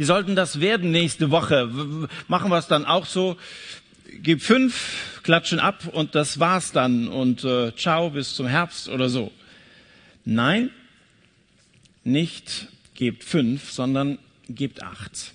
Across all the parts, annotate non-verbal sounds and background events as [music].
Wie sollten das werden nächste Woche? Machen wir es dann auch so? Gib fünf, klatschen ab und das war's dann und äh, ciao bis zum Herbst oder so. Nein, nicht gebt fünf, sondern gebt acht.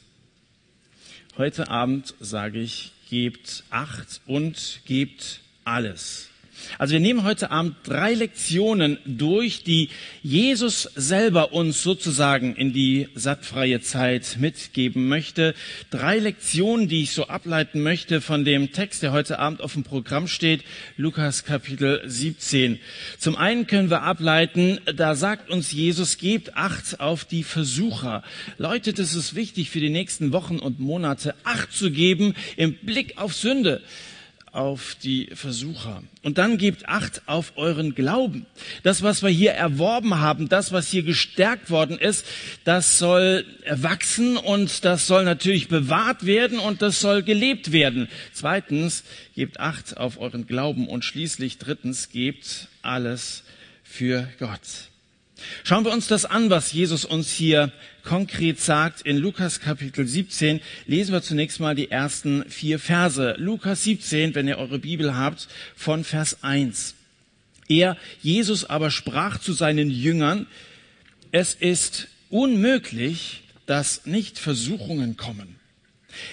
Heute Abend sage ich, gebt acht und gebt alles. Also wir nehmen heute Abend drei Lektionen durch, die Jesus selber uns sozusagen in die sattfreie Zeit mitgeben möchte. Drei Lektionen, die ich so ableiten möchte von dem Text, der heute Abend auf dem Programm steht, Lukas Kapitel 17. Zum einen können wir ableiten, da sagt uns Jesus, gebt Acht auf die Versucher. Leute, das ist wichtig für die nächsten Wochen und Monate, Acht zu geben im Blick auf Sünde auf die Versucher. Und dann gebt Acht auf euren Glauben. Das, was wir hier erworben haben, das, was hier gestärkt worden ist, das soll wachsen und das soll natürlich bewahrt werden und das soll gelebt werden. Zweitens, gebt Acht auf euren Glauben und schließlich drittens, gebt alles für Gott. Schauen wir uns das an, was Jesus uns hier konkret sagt. In Lukas Kapitel 17 lesen wir zunächst mal die ersten vier Verse. Lukas 17, wenn ihr eure Bibel habt, von Vers 1. Er, Jesus aber sprach zu seinen Jüngern, es ist unmöglich, dass nicht Versuchungen kommen.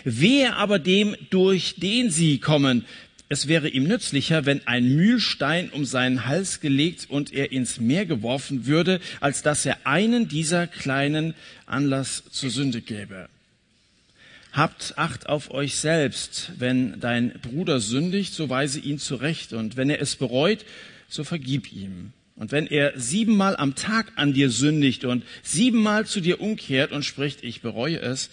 Wer aber dem, durch den sie kommen, es wäre ihm nützlicher, wenn ein Mühlstein um seinen Hals gelegt und er ins Meer geworfen würde, als dass er einen dieser kleinen Anlass zur Sünde gäbe. Habt Acht auf euch selbst. Wenn dein Bruder sündigt, so weise ihn zurecht. Und wenn er es bereut, so vergib ihm. Und wenn er siebenmal am Tag an dir sündigt und siebenmal zu dir umkehrt und spricht, ich bereue es,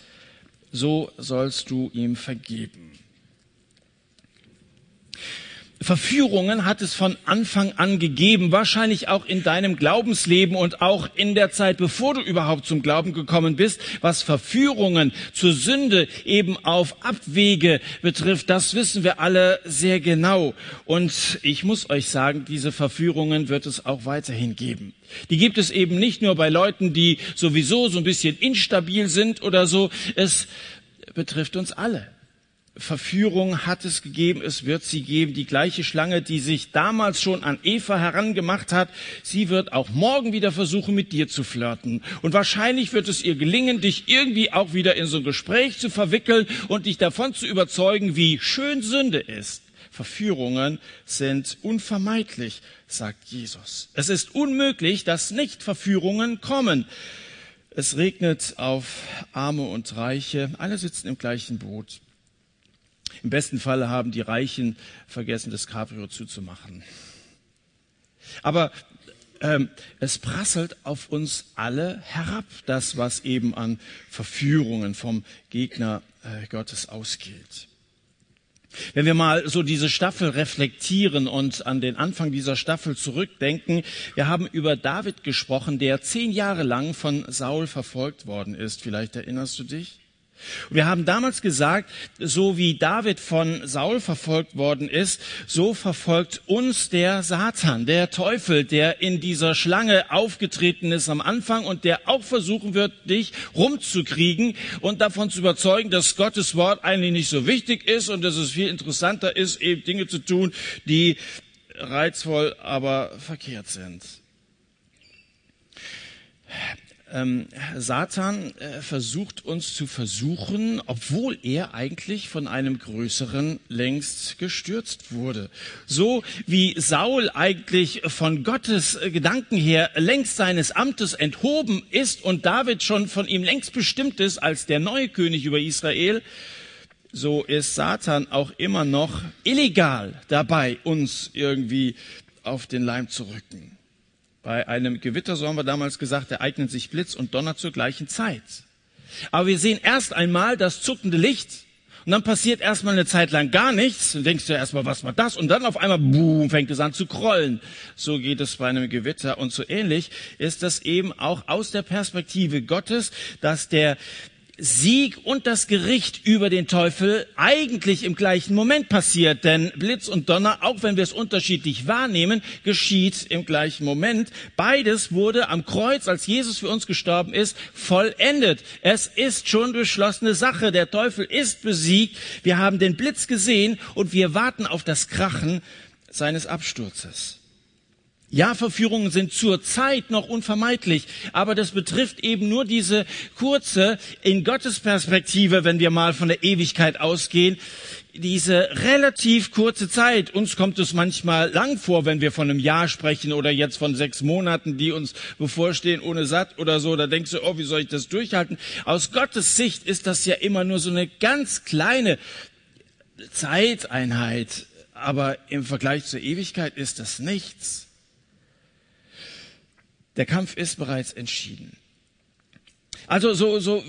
so sollst du ihm vergeben. Verführungen hat es von Anfang an gegeben, wahrscheinlich auch in deinem Glaubensleben und auch in der Zeit, bevor du überhaupt zum Glauben gekommen bist, was Verführungen zur Sünde eben auf Abwege betrifft, das wissen wir alle sehr genau. Und ich muss euch sagen, diese Verführungen wird es auch weiterhin geben. Die gibt es eben nicht nur bei Leuten, die sowieso so ein bisschen instabil sind oder so, es betrifft uns alle. Verführung hat es gegeben, es wird sie geben. Die gleiche Schlange, die sich damals schon an Eva herangemacht hat, sie wird auch morgen wieder versuchen, mit dir zu flirten. Und wahrscheinlich wird es ihr gelingen, dich irgendwie auch wieder in so ein Gespräch zu verwickeln und dich davon zu überzeugen, wie schön Sünde ist. Verführungen sind unvermeidlich, sagt Jesus. Es ist unmöglich, dass nicht Verführungen kommen. Es regnet auf Arme und Reiche, alle sitzen im gleichen Boot. Im besten Falle haben die Reichen vergessen, das Cabrio zuzumachen. Aber ähm, es prasselt auf uns alle herab, das, was eben an Verführungen vom Gegner äh, Gottes ausgeht. Wenn wir mal so diese Staffel reflektieren und an den Anfang dieser Staffel zurückdenken, wir haben über David gesprochen, der zehn Jahre lang von Saul verfolgt worden ist. Vielleicht erinnerst du dich? Wir haben damals gesagt, so wie David von Saul verfolgt worden ist, so verfolgt uns der Satan, der Teufel, der in dieser Schlange aufgetreten ist am Anfang und der auch versuchen wird, dich rumzukriegen und davon zu überzeugen, dass Gottes Wort eigentlich nicht so wichtig ist und dass es viel interessanter ist, eben Dinge zu tun, die reizvoll, aber verkehrt sind ähm, Satan äh, versucht uns zu versuchen, obwohl er eigentlich von einem Größeren längst gestürzt wurde. So wie Saul eigentlich von Gottes äh, Gedanken her längst seines Amtes enthoben ist und David schon von ihm längst bestimmt ist als der neue König über Israel, so ist Satan auch immer noch illegal dabei, uns irgendwie auf den Leim zu rücken. Bei einem Gewitter, so haben wir damals gesagt, ereignen sich Blitz und Donner zur gleichen Zeit. Aber wir sehen erst einmal das zuckende Licht und dann passiert erstmal eine Zeit lang gar nichts. Und denkst du erstmal, was war das? Und dann auf einmal, boom, fängt es an zu krollen. So geht es bei einem Gewitter. Und so ähnlich ist das eben auch aus der Perspektive Gottes, dass der Sieg und das Gericht über den Teufel eigentlich im gleichen Moment passiert. Denn Blitz und Donner, auch wenn wir es unterschiedlich wahrnehmen, geschieht im gleichen Moment. Beides wurde am Kreuz, als Jesus für uns gestorben ist, vollendet. Es ist schon beschlossene Sache. Der Teufel ist besiegt. Wir haben den Blitz gesehen und wir warten auf das Krachen seines Absturzes. Ja, Verführungen sind zurzeit noch unvermeidlich, aber das betrifft eben nur diese kurze, in Gottes Perspektive, wenn wir mal von der Ewigkeit ausgehen, diese relativ kurze Zeit. Uns kommt es manchmal lang vor, wenn wir von einem Jahr sprechen oder jetzt von sechs Monaten, die uns bevorstehen ohne satt oder so. Da denkst du, oh, wie soll ich das durchhalten? Aus Gottes Sicht ist das ja immer nur so eine ganz kleine Zeiteinheit. Aber im Vergleich zur Ewigkeit ist das nichts. Der Kampf ist bereits entschieden. Also so, so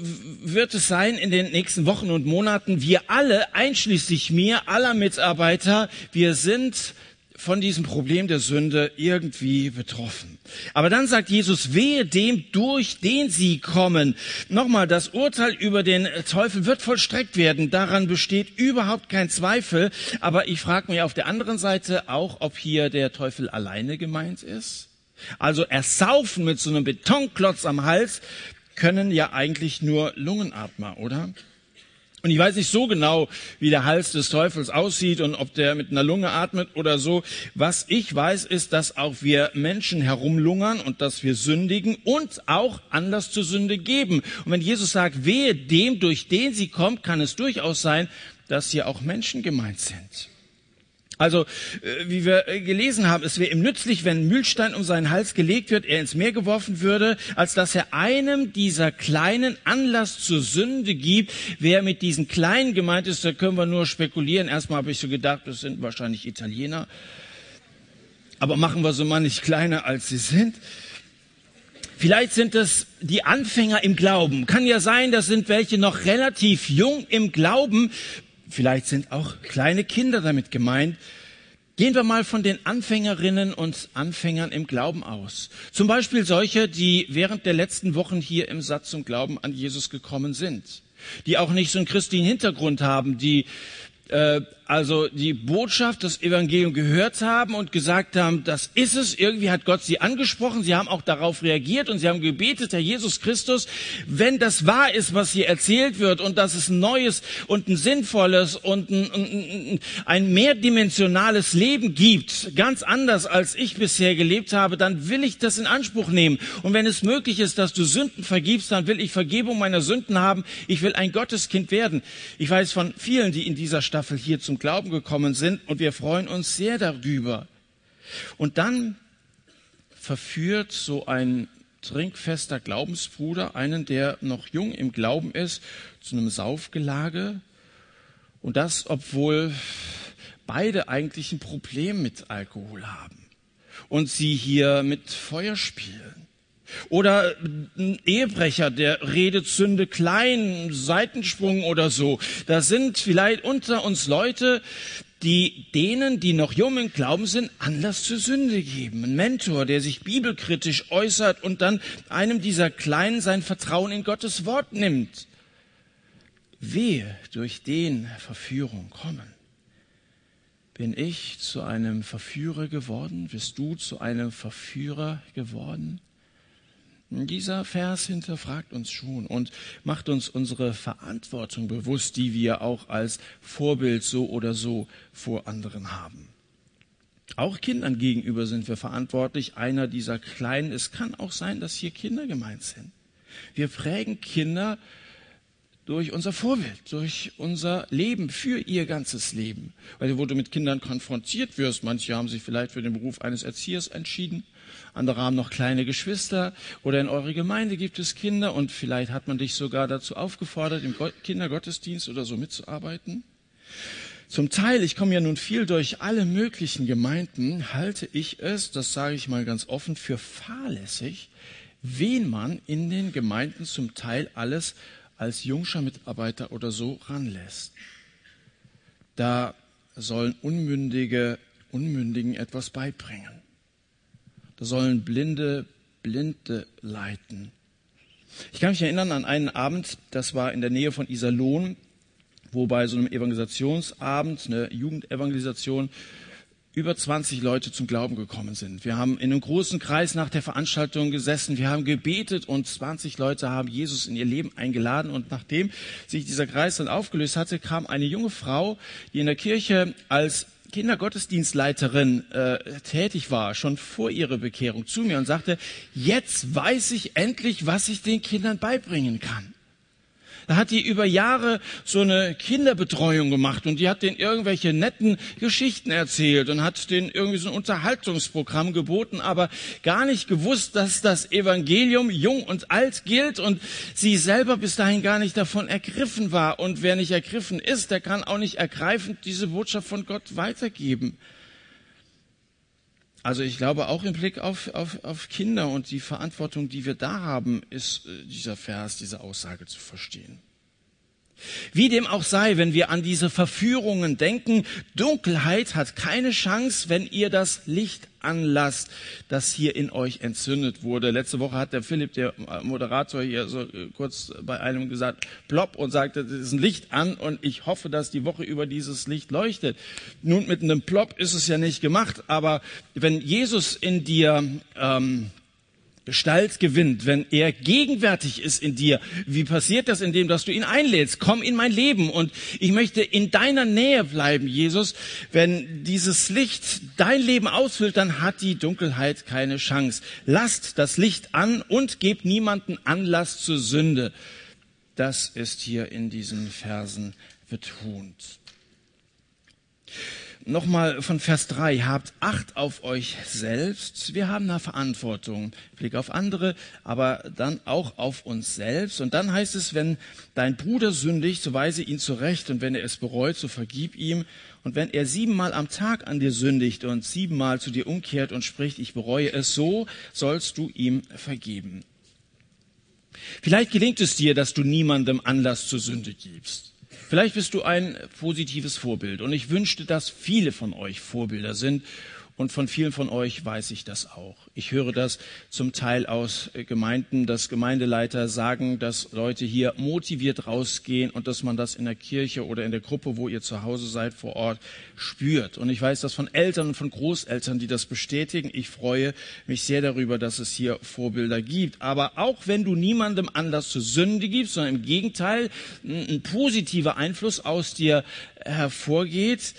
wird es sein in den nächsten Wochen und Monaten. Wir alle, einschließlich mir, aller Mitarbeiter, wir sind von diesem Problem der Sünde irgendwie betroffen. Aber dann sagt Jesus, wehe dem, durch den sie kommen. Nochmal, das Urteil über den Teufel wird vollstreckt werden. Daran besteht überhaupt kein Zweifel. Aber ich frage mich auf der anderen Seite auch, ob hier der Teufel alleine gemeint ist. Also ersaufen mit so einem Betonklotz am Hals können ja eigentlich nur Lungenatmer, oder? Und ich weiß nicht so genau, wie der Hals des Teufels aussieht und ob der mit einer Lunge atmet oder so. Was ich weiß, ist, dass auch wir Menschen herumlungern und dass wir sündigen und auch Anlass zur Sünde geben. Und wenn Jesus sagt, wehe dem, durch den sie kommt, kann es durchaus sein, dass hier auch Menschen gemeint sind. Also, äh, wie wir äh, gelesen haben, es wäre ihm nützlich, wenn ein Mühlstein um seinen Hals gelegt wird, er ins Meer geworfen würde, als dass er einem dieser kleinen Anlass zur Sünde gibt. Wer mit diesen Kleinen gemeint ist, da können wir nur spekulieren. Erstmal habe ich so gedacht, das sind wahrscheinlich Italiener. Aber machen wir so mal nicht kleiner, als sie sind. Vielleicht sind es die Anfänger im Glauben. Kann ja sein, das sind welche noch relativ jung im Glauben, Vielleicht sind auch kleine Kinder damit gemeint. Gehen wir mal von den Anfängerinnen und Anfängern im Glauben aus. Zum Beispiel solche, die während der letzten Wochen hier im Satz zum Glauben an Jesus gekommen sind. Die auch nicht so einen christlichen Hintergrund haben, die äh, also die Botschaft, das Evangelium gehört haben und gesagt haben, das ist es. Irgendwie hat Gott sie angesprochen. Sie haben auch darauf reagiert und sie haben gebetet, Herr Jesus Christus, wenn das wahr ist, was hier erzählt wird und dass es ein neues und ein sinnvolles und ein, ein, ein mehrdimensionales Leben gibt, ganz anders als ich bisher gelebt habe, dann will ich das in Anspruch nehmen. Und wenn es möglich ist, dass du Sünden vergibst, dann will ich Vergebung meiner Sünden haben. Ich will ein Gotteskind werden. Ich weiß von vielen, die in dieser Staffel hier zum Glauben gekommen sind und wir freuen uns sehr darüber. Und dann verführt so ein trinkfester Glaubensbruder einen, der noch jung im Glauben ist, zu einem Saufgelage. Und das, obwohl beide eigentlich ein Problem mit Alkohol haben und sie hier mit Feuer spielen. Oder ein Ehebrecher, der redet Sünde klein, Seitensprung oder so. Da sind vielleicht unter uns Leute, die denen, die noch jung im Glauben sind, Anlass zur Sünde geben. Ein Mentor, der sich bibelkritisch äußert und dann einem dieser Kleinen sein Vertrauen in Gottes Wort nimmt. Wehe durch den Verführung kommen. Bin ich zu einem Verführer geworden? Bist du zu einem Verführer geworden? Dieser Vers hinterfragt uns schon und macht uns unsere Verantwortung bewusst, die wir auch als Vorbild so oder so vor anderen haben. Auch Kindern gegenüber sind wir verantwortlich. Einer dieser Kleinen, es kann auch sein, dass hier Kinder gemeint sind. Wir prägen Kinder durch unser Vorbild, durch unser Leben, für ihr ganzes Leben. Weil wo du mit Kindern konfrontiert wirst, manche haben sich vielleicht für den Beruf eines Erziehers entschieden, andere haben noch kleine Geschwister oder in eurer Gemeinde gibt es Kinder und vielleicht hat man dich sogar dazu aufgefordert, im Kindergottesdienst oder so mitzuarbeiten. Zum Teil, ich komme ja nun viel durch alle möglichen Gemeinden, halte ich es, das sage ich mal ganz offen, für fahrlässig, wen man in den Gemeinden zum Teil alles als jungscher Mitarbeiter oder so ranlässt. Da sollen Unmündige Unmündigen etwas beibringen. Da sollen Blinde Blinde leiten. Ich kann mich erinnern an einen Abend, das war in der Nähe von Iserlohn, wo bei so einem Evangelisationsabend, eine Jugendevangelisation, über 20 Leute zum Glauben gekommen sind. Wir haben in einem großen Kreis nach der Veranstaltung gesessen, wir haben gebetet und 20 Leute haben Jesus in ihr Leben eingeladen. Und nachdem sich dieser Kreis dann aufgelöst hatte, kam eine junge Frau, die in der Kirche als Kindergottesdienstleiterin äh, tätig war, schon vor ihrer Bekehrung zu mir und sagte, jetzt weiß ich endlich, was ich den Kindern beibringen kann. Da hat die über Jahre so eine Kinderbetreuung gemacht und die hat denen irgendwelche netten Geschichten erzählt und hat denen irgendwie so ein Unterhaltungsprogramm geboten, aber gar nicht gewusst, dass das Evangelium jung und alt gilt und sie selber bis dahin gar nicht davon ergriffen war. Und wer nicht ergriffen ist, der kann auch nicht ergreifend diese Botschaft von Gott weitergeben. Also ich glaube, auch im Blick auf, auf, auf Kinder und die Verantwortung, die wir da haben, ist äh, dieser Vers, diese Aussage zu verstehen. Wie dem auch sei, wenn wir an diese Verführungen denken, Dunkelheit hat keine Chance, wenn ihr das Licht anlasst, das hier in euch entzündet wurde. Letzte Woche hat der Philipp, der Moderator hier so äh, kurz bei einem gesagt, plopp und sagte, es ist ein Licht an und ich hoffe, dass die Woche über dieses Licht leuchtet. Nun, mit einem Plopp ist es ja nicht gemacht, aber wenn Jesus in dir ähm, Gestalt gewinnt, wenn er gegenwärtig ist in dir. Wie passiert das, indem dass du ihn einlädst? Komm in mein Leben und ich möchte in deiner Nähe bleiben, Jesus. Wenn dieses Licht dein Leben ausfüllt, dann hat die Dunkelheit keine Chance. Lasst das Licht an und gebt niemanden Anlass zur Sünde. Das ist hier in diesen Versen betont nochmal von Vers 3, habt Acht auf euch selbst. Wir haben eine Verantwortung, Blick auf andere, aber dann auch auf uns selbst. Und dann heißt es, wenn dein Bruder sündigt, so weise ihn zurecht und wenn er es bereut, so vergib ihm. Und wenn er siebenmal am Tag an dir sündigt und siebenmal zu dir umkehrt und spricht, ich bereue es, so sollst du ihm vergeben. Vielleicht gelingt es dir, dass du niemandem Anlass zur Sünde gibst. Vielleicht bist du ein positives Vorbild. Und ich wünschte, dass viele von euch Vorbilder sind und von vielen von euch weiß ich das auch. Ich höre das zum Teil aus Gemeinden, dass Gemeindeleiter sagen, dass Leute hier motiviert rausgehen und dass man das in der Kirche oder in der Gruppe, wo ihr zu Hause seid, vor Ort spürt. Und ich weiß das von Eltern und von Großeltern, die das bestätigen. Ich freue mich sehr darüber, dass es hier Vorbilder gibt. Aber auch wenn du niemandem Anlass zur Sünde gibst, sondern im Gegenteil ein positiver Einfluss aus dir hervorgeht,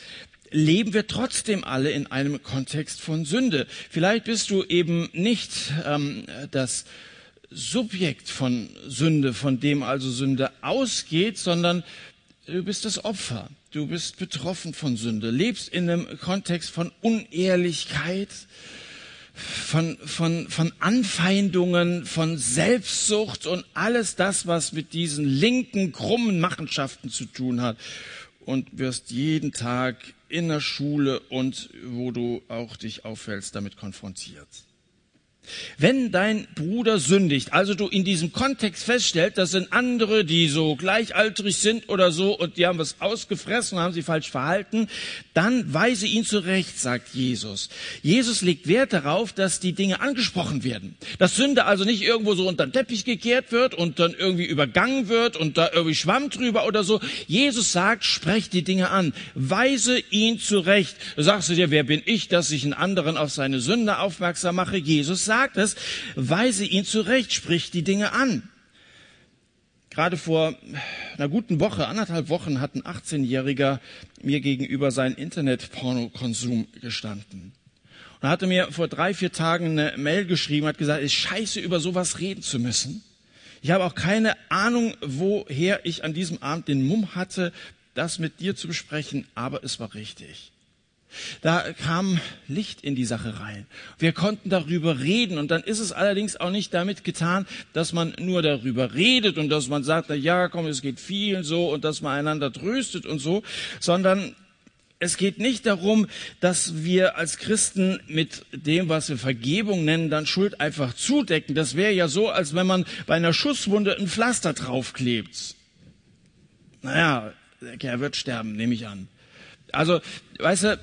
leben wir trotzdem alle in einem Kontext von Sünde. Vielleicht bist du eben nicht ähm, das Subjekt von Sünde, von dem also Sünde ausgeht, sondern du bist das Opfer. Du bist betroffen von Sünde, lebst in einem Kontext von Unehrlichkeit, von, von, von Anfeindungen, von Selbstsucht und alles das, was mit diesen linken, krummen Machenschaften zu tun hat. Und wirst jeden Tag in der Schule und wo du auch dich auffällst, damit konfrontiert. Wenn dein Bruder sündigt, also du in diesem Kontext feststellst, das sind andere, die so gleichaltrig sind oder so und die haben was ausgefressen, haben sie falsch verhalten, dann weise ihn zurecht, sagt Jesus. Jesus legt Wert darauf, dass die Dinge angesprochen werden. Dass Sünde also nicht irgendwo so unter den Teppich gekehrt wird und dann irgendwie übergangen wird und da irgendwie Schwamm drüber oder so. Jesus sagt, sprecht die Dinge an. Weise ihn zurecht. Sagst du dir, wer bin ich, dass ich einen anderen auf seine Sünde aufmerksam mache? Jesus sagt es, weise ihn zurecht, sprich die Dinge an. Gerade vor einer guten Woche, anderthalb Wochen, hat ein 18-Jähriger mir gegenüber seinen Internet-Pornokonsum gestanden. Und er hatte mir vor drei, vier Tagen eine Mail geschrieben, hat gesagt, es ist scheiße, über sowas reden zu müssen. Ich habe auch keine Ahnung, woher ich an diesem Abend den Mumm hatte, das mit dir zu besprechen, aber es war richtig. Da kam Licht in die Sache rein. Wir konnten darüber reden und dann ist es allerdings auch nicht damit getan, dass man nur darüber redet und dass man sagt, na ja, komm, es geht vielen so und dass man einander tröstet und so, sondern es geht nicht darum, dass wir als Christen mit dem, was wir Vergebung nennen, dann Schuld einfach zudecken. Das wäre ja so, als wenn man bei einer Schusswunde ein Pflaster draufklebt. Naja, er wird sterben, nehme ich an. Also, weißt du,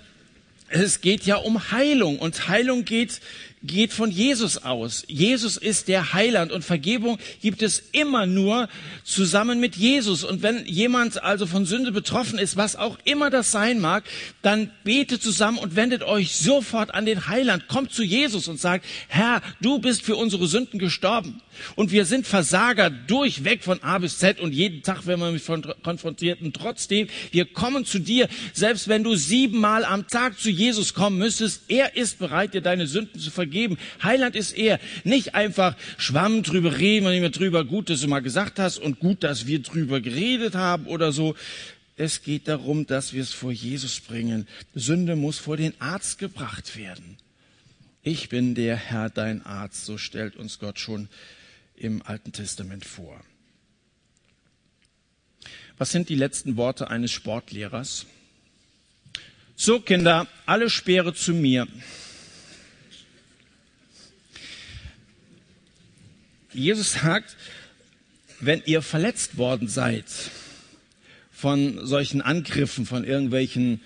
es geht ja um Heilung und Heilung geht geht von Jesus aus. Jesus ist der Heiland und Vergebung gibt es immer nur zusammen mit Jesus. Und wenn jemand also von Sünde betroffen ist, was auch immer das sein mag, dann betet zusammen und wendet euch sofort an den Heiland. Kommt zu Jesus und sagt, Herr, du bist für unsere Sünden gestorben. Und wir sind Versager durchweg von A bis Z und jeden Tag werden wir mit konfrontiert. Und trotzdem, wir kommen zu dir, selbst wenn du siebenmal am Tag zu Jesus kommen müsstest, er ist bereit, dir deine Sünden zu vergeben. Heiland ist er. Nicht einfach Schwamm drüber reden, wenn wir drüber gut, dass du mal gesagt hast und gut, dass wir drüber geredet haben oder so. Es geht darum, dass wir es vor Jesus bringen. Sünde muss vor den Arzt gebracht werden. Ich bin der Herr, dein Arzt, so stellt uns Gott schon im Alten Testament vor. Was sind die letzten Worte eines Sportlehrers? So, Kinder, alle Speere zu mir. Jesus sagt, wenn ihr verletzt worden seid von solchen Angriffen, von irgendwelchen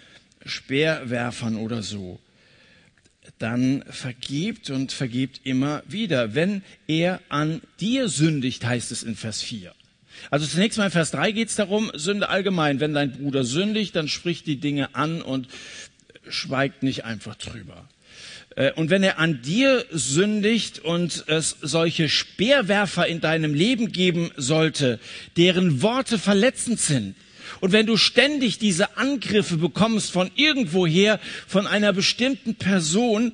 Speerwerfern oder so, dann vergibt und vergibt immer wieder. Wenn er an dir sündigt, heißt es in Vers 4. Also zunächst mal in Vers 3 geht es darum, Sünde allgemein. Wenn dein Bruder sündigt, dann spricht die Dinge an und schweigt nicht einfach drüber. Äh, und wenn er an dir sündigt und es solche Speerwerfer in deinem Leben geben sollte, deren Worte verletzend sind, und wenn du ständig diese Angriffe bekommst von irgendwoher, von einer bestimmten Person,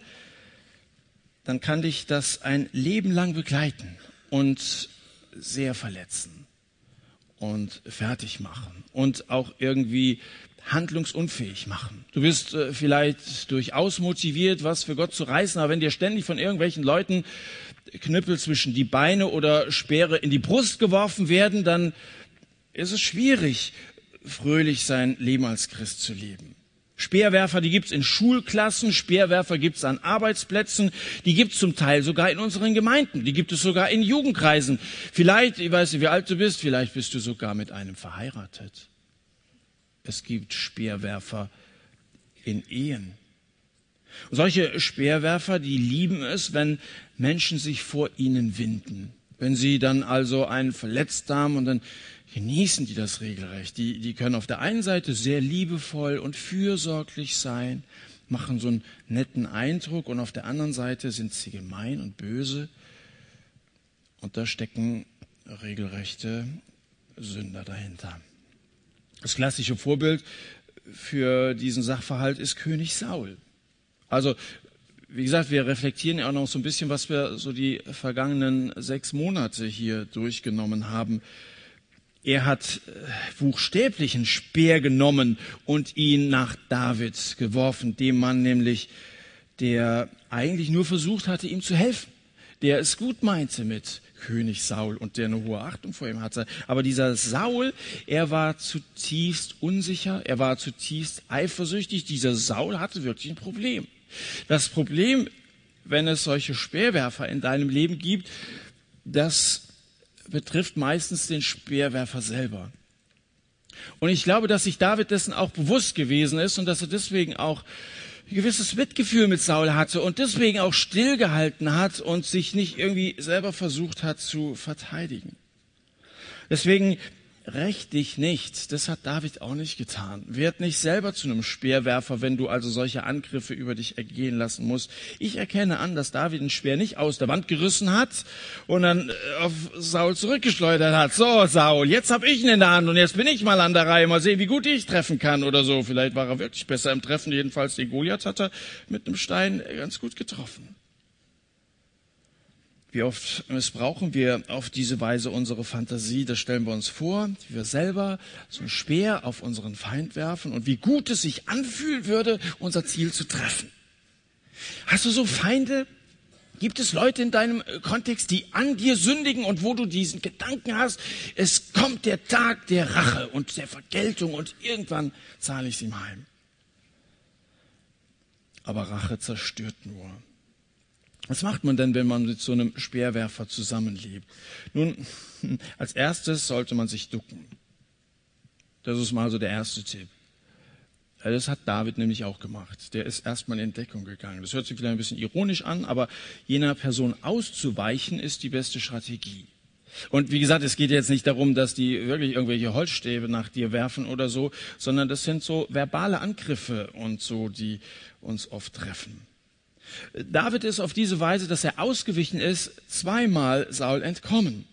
dann kann dich das ein Leben lang begleiten und sehr verletzen und fertig machen und auch irgendwie handlungsunfähig machen. Du bist äh, vielleicht durchaus motiviert, was für Gott zu reißen, aber wenn dir ständig von irgendwelchen Leuten Knüppel zwischen die Beine oder Speere in die Brust geworfen werden, dann ist es schwierig, fröhlich sein Leben als Christ zu leben. Speerwerfer, die gibt's in Schulklassen, Speerwerfer gibt's an Arbeitsplätzen, die gibt's zum Teil sogar in unseren Gemeinden, die gibt es sogar in Jugendkreisen. Vielleicht, ich weiß nicht, wie alt du bist, vielleicht bist du sogar mit einem verheiratet. Es gibt Speerwerfer in Ehen. Und solche Speerwerfer, die lieben es, wenn Menschen sich vor ihnen winden. Wenn sie dann also einen verletzt haben und dann genießen die das regelrecht. Die, die können auf der einen Seite sehr liebevoll und fürsorglich sein, machen so einen netten Eindruck und auf der anderen Seite sind sie gemein und böse. Und da stecken regelrechte Sünder dahinter. Das klassische Vorbild für diesen Sachverhalt ist König Saul. Also, wie gesagt, wir reflektieren ja auch noch so ein bisschen, was wir so die vergangenen sechs Monate hier durchgenommen haben. Er hat äh, buchstäblich einen Speer genommen und ihn nach David geworfen, dem Mann nämlich, der eigentlich nur versucht hatte, ihm zu helfen, der es gut meinte mit König Saul und der eine hohe Achtung vor ihm hatte. Aber dieser Saul, er war zutiefst unsicher, er war zutiefst eifersüchtig. Dieser Saul hatte wirklich ein Problem. Das Problem, wenn es solche Speerwerfer in deinem Leben gibt, das betrifft meistens den Speerwerfer selber. Und ich glaube, dass sich David dessen auch bewusst gewesen ist und dass er deswegen auch ein gewisses Mitgefühl mit Saul hatte und deswegen auch stillgehalten hat und sich nicht irgendwie selber versucht hat zu verteidigen. Deswegen Rächt dich nicht. Das hat David auch nicht getan. Werd nicht selber zu einem Speerwerfer, wenn du also solche Angriffe über dich ergehen lassen musst. Ich erkenne an, dass David ein Speer nicht aus der Wand gerissen hat und dann äh, auf Saul zurückgeschleudert hat. So, Saul, jetzt hab ich ihn in der Hand und jetzt bin ich mal an der Reihe. Mal sehen, wie gut ich treffen kann oder so. Vielleicht war er wirklich besser im Treffen. Jedenfalls den Goliath hat er mit einem Stein ganz gut getroffen. Wie oft missbrauchen wir auf diese Weise unsere Fantasie? Das stellen wir uns vor, wie wir selber so ein Speer auf unseren Feind werfen und wie gut es sich anfühlen würde, unser Ziel zu treffen. Hast du so Feinde? Gibt es Leute in deinem Kontext, die an dir sündigen und wo du diesen Gedanken hast, es kommt der Tag der Rache und der Vergeltung und irgendwann zahle ich es ihm heim. Aber Rache zerstört nur. Was macht man denn, wenn man mit so einem Speerwerfer zusammenlebt? Nun, [laughs] als erstes sollte man sich ducken. Das ist mal so der erste Tipp. Das hat David nämlich auch gemacht. Der ist erstmal in Deckung gegangen. Das hört sich vielleicht ein bisschen ironisch an, aber jener Person auszuweichen ist die beste Strategie. Und wie gesagt, es geht jetzt nicht darum, dass die wirklich irgendwelche Holzstäbe nach dir werfen oder so, sondern das sind so verbale Angriffe und so, die uns oft treffen. David ist auf diese Weise, dass er ausgewichen ist, zweimal Saul entkommen.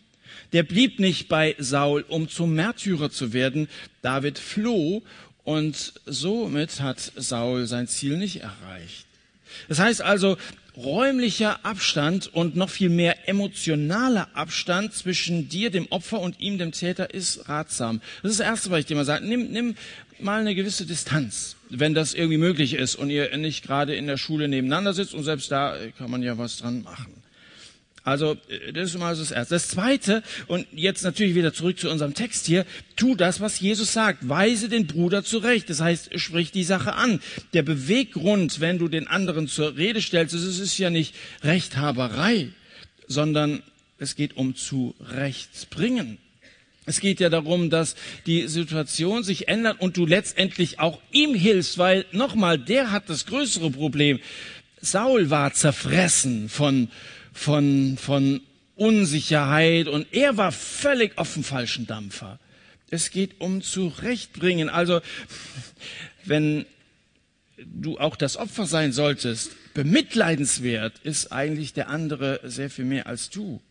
Der blieb nicht bei Saul, um zum Märtyrer zu werden. David floh und somit hat Saul sein Ziel nicht erreicht. Das heißt also, räumlicher Abstand und noch viel mehr emotionaler Abstand zwischen dir, dem Opfer, und ihm, dem Täter, ist ratsam. Das ist das Erste, was ich dir mal sage. Nimm, nimm mal eine gewisse Distanz, wenn das irgendwie möglich ist und ihr nicht gerade in der Schule nebeneinander sitzt und selbst da kann man ja was dran machen. Also äh, das ist mal das Erste. Das Zweite, und jetzt natürlich wieder zurück zu unserem Text hier, tu das, was Jesus sagt. Weise den Bruder zurecht. Das heißt, sprich die Sache an. Der Beweggrund, wenn du den anderen zur Rede stellst, es ist ja nicht Rechthaberei, sondern es geht um zu Rechtsbringen. Es geht ja darum, dass die Situation sich ändert und du letztendlich auch ihm hilfst, weil nochmal, der hat das größere Problem. Saul war zerfressen von von, von Unsicherheit und er war völlig auf dem falschen Dampfer. Es geht um Zurechtbringen. Also, wenn du auch das Opfer sein solltest, bemitleidenswert ist eigentlich der andere sehr viel mehr als du.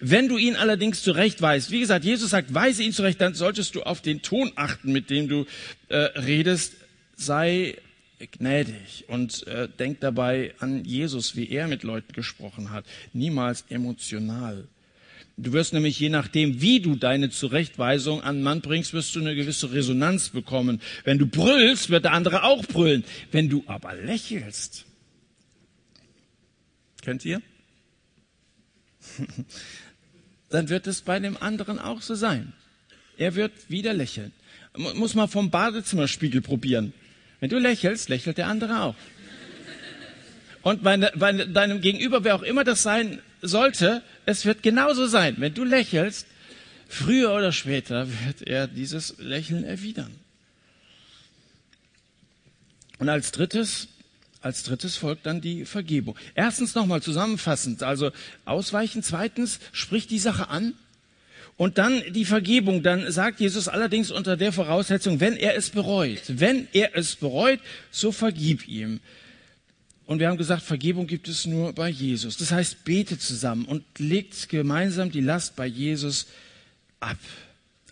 Wenn du ihn allerdings zurechtweist, wie gesagt, Jesus sagt, weise ihn zurecht, dann solltest du auf den Ton achten, mit dem du äh, redest. Sei gnädig und äh, denk dabei an Jesus, wie er mit Leuten gesprochen hat. Niemals emotional. Du wirst nämlich je nachdem, wie du deine Zurechtweisung an Mann bringst, wirst du eine gewisse Resonanz bekommen. Wenn du brüllst, wird der andere auch brüllen. Wenn du aber lächelst, kennt ihr? [laughs] Dann wird es bei dem anderen auch so sein. Er wird wieder lächeln. Muss mal vom Badezimmerspiegel probieren. Wenn du lächelst, lächelt der andere auch. Und bei, bei deinem Gegenüber, wer auch immer das sein sollte, es wird genauso sein. Wenn du lächelst, früher oder später wird er dieses Lächeln erwidern. Und als drittes, als drittes folgt dann die Vergebung. Erstens nochmal zusammenfassend, also ausweichen. Zweitens, sprich die Sache an. Und dann die Vergebung, dann sagt Jesus allerdings unter der Voraussetzung, wenn er es bereut. Wenn er es bereut, so vergib ihm. Und wir haben gesagt, Vergebung gibt es nur bei Jesus. Das heißt, bete zusammen und legt gemeinsam die Last bei Jesus ab.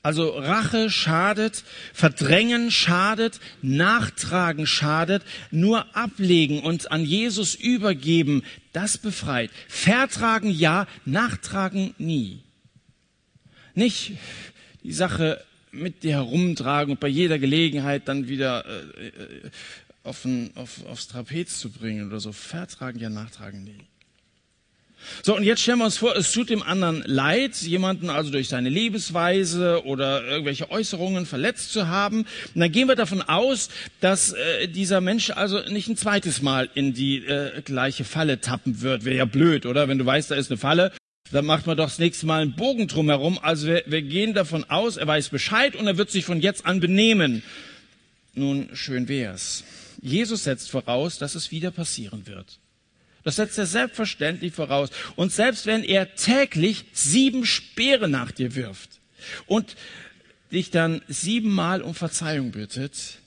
Also Rache schadet, Verdrängen schadet, Nachtragen schadet, nur ablegen und an Jesus übergeben, das befreit. Vertragen ja, nachtragen nie. Nicht die Sache mit dir herumtragen und bei jeder Gelegenheit dann wieder äh, äh auf ein, auf, aufs Trapez zu bringen oder so. Vertragen, ja, nachtragen, nie. So, und jetzt stellen wir uns vor, es tut dem anderen leid, jemanden also durch seine Lebensweise oder irgendwelche Äußerungen verletzt zu haben. Und dann gehen wir davon aus, dass äh, dieser Mensch also nicht ein zweites Mal in die äh, gleiche Falle tappen wird. Wäre ja blöd, oder? Wenn du weißt, da ist eine Falle dann macht man doch das nächste Mal einen Bogen drumherum. Also wir, wir gehen davon aus, er weiß Bescheid und er wird sich von jetzt an benehmen. Nun, schön wär's. Jesus setzt voraus, dass es wieder passieren wird. Das setzt er selbstverständlich voraus. Und selbst wenn er täglich sieben Speere nach dir wirft und dich dann siebenmal um Verzeihung bittet,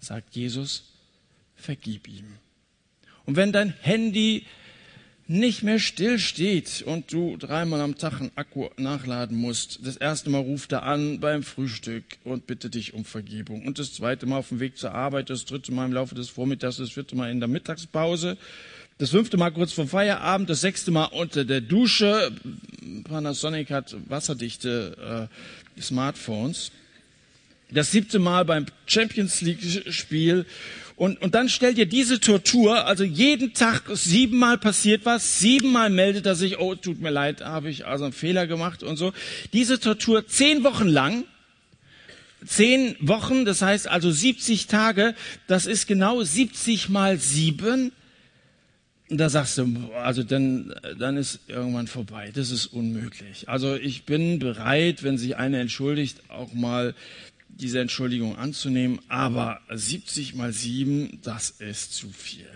sagt Jesus, vergib ihm. Und wenn dein Handy nicht mehr still steht und du dreimal am Tag einen Akku nachladen musst. Das erste Mal ruft er an beim Frühstück und bittet dich um Vergebung. Und das zweite Mal auf dem Weg zur Arbeit, das dritte Mal im Laufe des Vormittags, das vierte Mal in der Mittagspause, das fünfte Mal kurz vor Feierabend, das sechste Mal unter der Dusche. Panasonic hat wasserdichte äh, Smartphones. Das siebte Mal beim Champions League Spiel und, und dann stellt ihr diese Tortur, also jeden Tag siebenmal passiert was, siebenmal meldet er sich, oh, tut mir leid, habe ich also einen Fehler gemacht und so. Diese Tortur zehn Wochen lang, zehn Wochen, das heißt also 70 Tage, das ist genau 70 mal sieben. Und da sagst du, also dann, dann ist irgendwann vorbei. Das ist unmöglich. Also ich bin bereit, wenn sich einer entschuldigt, auch mal diese Entschuldigung anzunehmen, aber 70 mal 7, das ist zu viel.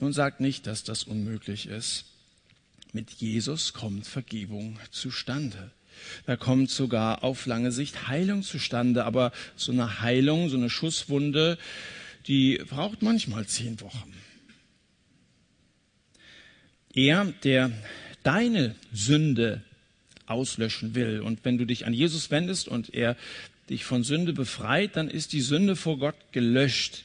Nun sagt nicht, dass das unmöglich ist. Mit Jesus kommt Vergebung zustande. Da kommt sogar auf lange Sicht Heilung zustande, aber so eine Heilung, so eine Schusswunde, die braucht manchmal zehn Wochen. Er, der deine Sünde auslöschen will. Und wenn du dich an Jesus wendest und er dich von Sünde befreit, dann ist die Sünde vor Gott gelöscht.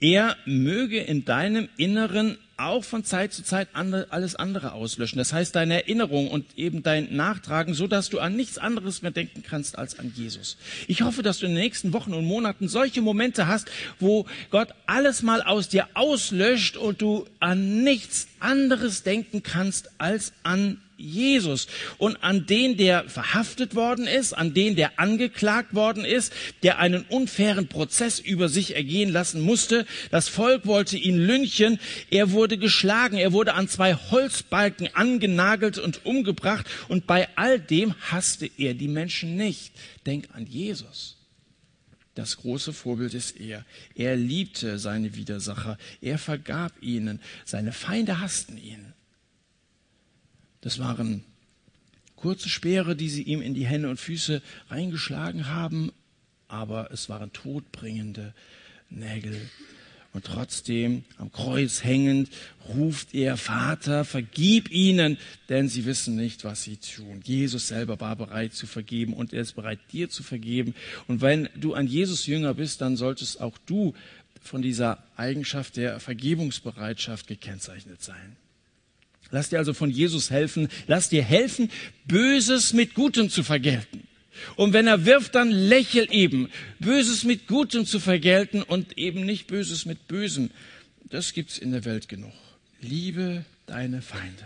Er möge in deinem Inneren auch von Zeit zu Zeit alles andere auslöschen. Das heißt, deine Erinnerung und eben dein Nachtragen, so dass du an nichts anderes mehr denken kannst als an Jesus. Ich hoffe, dass du in den nächsten Wochen und Monaten solche Momente hast, wo Gott alles mal aus dir auslöscht und du an nichts anderes denken kannst als an Jesus und an den, der verhaftet worden ist, an den, der angeklagt worden ist, der einen unfairen Prozess über sich ergehen lassen musste. Das Volk wollte ihn lynchen. Er wurde geschlagen. Er wurde an zwei Holzbalken angenagelt und umgebracht. Und bei all dem hasste er die Menschen nicht. Denk an Jesus. Das große Vorbild ist er. Er liebte seine Widersacher. Er vergab ihnen. Seine Feinde hassten ihn. Das waren kurze Speere, die sie ihm in die Hände und Füße reingeschlagen haben, aber es waren todbringende Nägel. Und trotzdem, am Kreuz hängend, ruft er, Vater, vergib ihnen, denn sie wissen nicht, was sie tun. Jesus selber war bereit zu vergeben und er ist bereit, dir zu vergeben. Und wenn du ein Jesus Jünger bist, dann solltest auch du von dieser Eigenschaft der Vergebungsbereitschaft gekennzeichnet sein. Lass dir also von Jesus helfen. Lass dir helfen, Böses mit Gutem zu vergelten. Und wenn er wirft, dann lächel eben. Böses mit Gutem zu vergelten und eben nicht Böses mit Bösem. Das gibt's in der Welt genug. Liebe deine Feinde.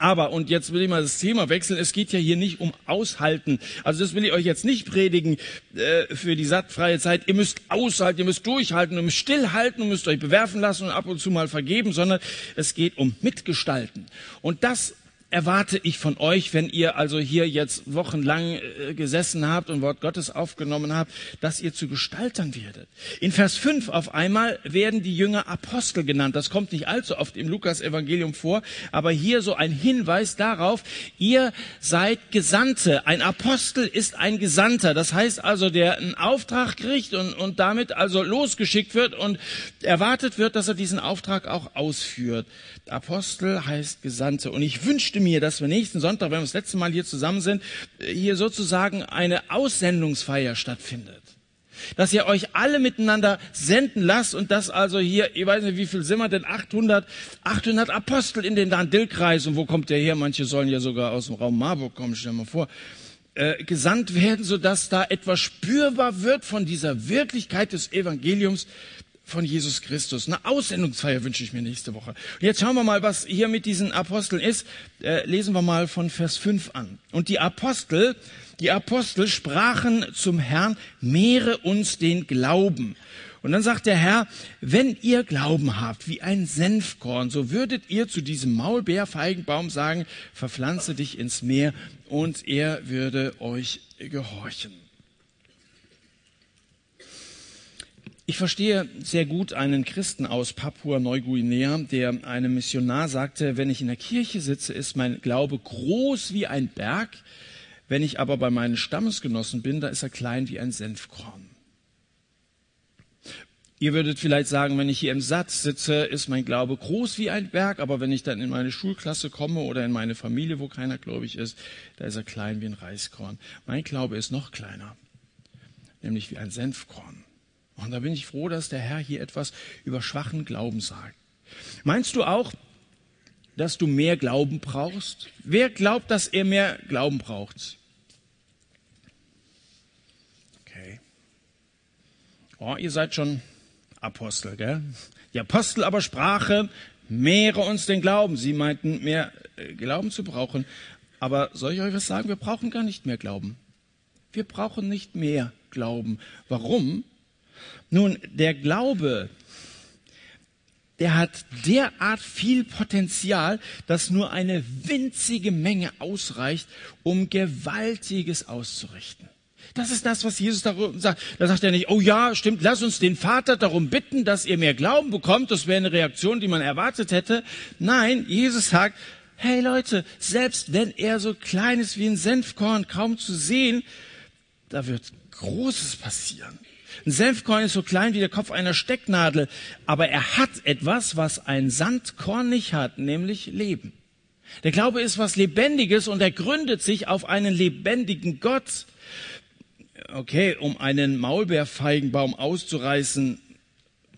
Aber, und jetzt will ich mal das Thema wechseln, es geht ja hier nicht um Aushalten. Also das will ich euch jetzt nicht predigen äh, für die sattfreie Zeit. Ihr müsst aushalten, ihr müsst durchhalten, ihr müsst stillhalten, ihr müsst euch bewerfen lassen und ab und zu mal vergeben, sondern es geht um Mitgestalten. Und das erwarte ich von euch, wenn ihr also hier jetzt wochenlang äh, gesessen habt und Wort Gottes aufgenommen habt, dass ihr zu Gestaltern werdet. In Vers 5 auf einmal werden die Jünger Apostel genannt. Das kommt nicht allzu oft im Lukas-Evangelium vor, aber hier so ein Hinweis darauf, ihr seid Gesandte. Ein Apostel ist ein Gesandter. Das heißt also, der einen Auftrag kriegt und, und damit also losgeschickt wird und erwartet wird, dass er diesen Auftrag auch ausführt. Apostel heißt Gesandte. Und ich wünschte mir, dass wir nächsten Sonntag, wenn wir das letzte Mal hier zusammen sind, hier sozusagen eine Aussendungsfeier stattfindet. Dass ihr euch alle miteinander senden lasst und dass also hier, ich weiß nicht, wie viel sind wir denn, 800, 800 Apostel in den Dandil-Kreis. Und wo kommt der her? Manche sollen ja sogar aus dem Raum Marburg kommen, stell mal vor. Äh, gesandt werden, sodass da etwas spürbar wird von dieser Wirklichkeit des Evangeliums, von Jesus Christus. Eine Aussendungsfeier wünsche ich mir nächste Woche. Und jetzt schauen wir mal, was hier mit diesen Aposteln ist. Äh, lesen wir mal von Vers 5 an. Und die Apostel, die Apostel sprachen zum Herrn, mehre uns den Glauben. Und dann sagt der Herr, wenn ihr Glauben habt wie ein Senfkorn, so würdet ihr zu diesem Maulbeerfeigenbaum sagen, verpflanze dich ins Meer und er würde euch gehorchen. Ich verstehe sehr gut einen Christen aus Papua-Neuguinea, der einem Missionar sagte, wenn ich in der Kirche sitze, ist mein Glaube groß wie ein Berg. Wenn ich aber bei meinen Stammesgenossen bin, da ist er klein wie ein Senfkorn. Ihr würdet vielleicht sagen, wenn ich hier im Satz sitze, ist mein Glaube groß wie ein Berg, aber wenn ich dann in meine Schulklasse komme oder in meine Familie, wo keiner gläubig ist, da ist er klein wie ein Reiskorn. Mein Glaube ist noch kleiner, nämlich wie ein Senfkorn. Und da bin ich froh, dass der Herr hier etwas über schwachen Glauben sagt. Meinst du auch, dass du mehr Glauben brauchst? Wer glaubt, dass er mehr Glauben braucht? Okay. Oh, ihr seid schon Apostel, gell? Die Apostel aber sprache, mehre uns den Glauben. Sie meinten, mehr äh, Glauben zu brauchen. Aber soll ich euch was sagen? Wir brauchen gar nicht mehr Glauben. Wir brauchen nicht mehr Glauben. Warum? Nun, der Glaube, der hat derart viel Potenzial, dass nur eine winzige Menge ausreicht, um Gewaltiges auszurichten. Das ist das, was Jesus darum sagt. Da sagt er nicht, oh ja, stimmt, lass uns den Vater darum bitten, dass ihr mehr Glauben bekommt. Das wäre eine Reaktion, die man erwartet hätte. Nein, Jesus sagt, hey Leute, selbst wenn er so klein ist wie ein Senfkorn, kaum zu sehen, da wird Großes passieren. Ein Senfkorn ist so klein wie der Kopf einer Stecknadel, aber er hat etwas, was ein Sandkorn nicht hat, nämlich Leben. Der Glaube ist was Lebendiges und er gründet sich auf einen lebendigen Gott. Okay, um einen Maulbeerfeigenbaum auszureißen,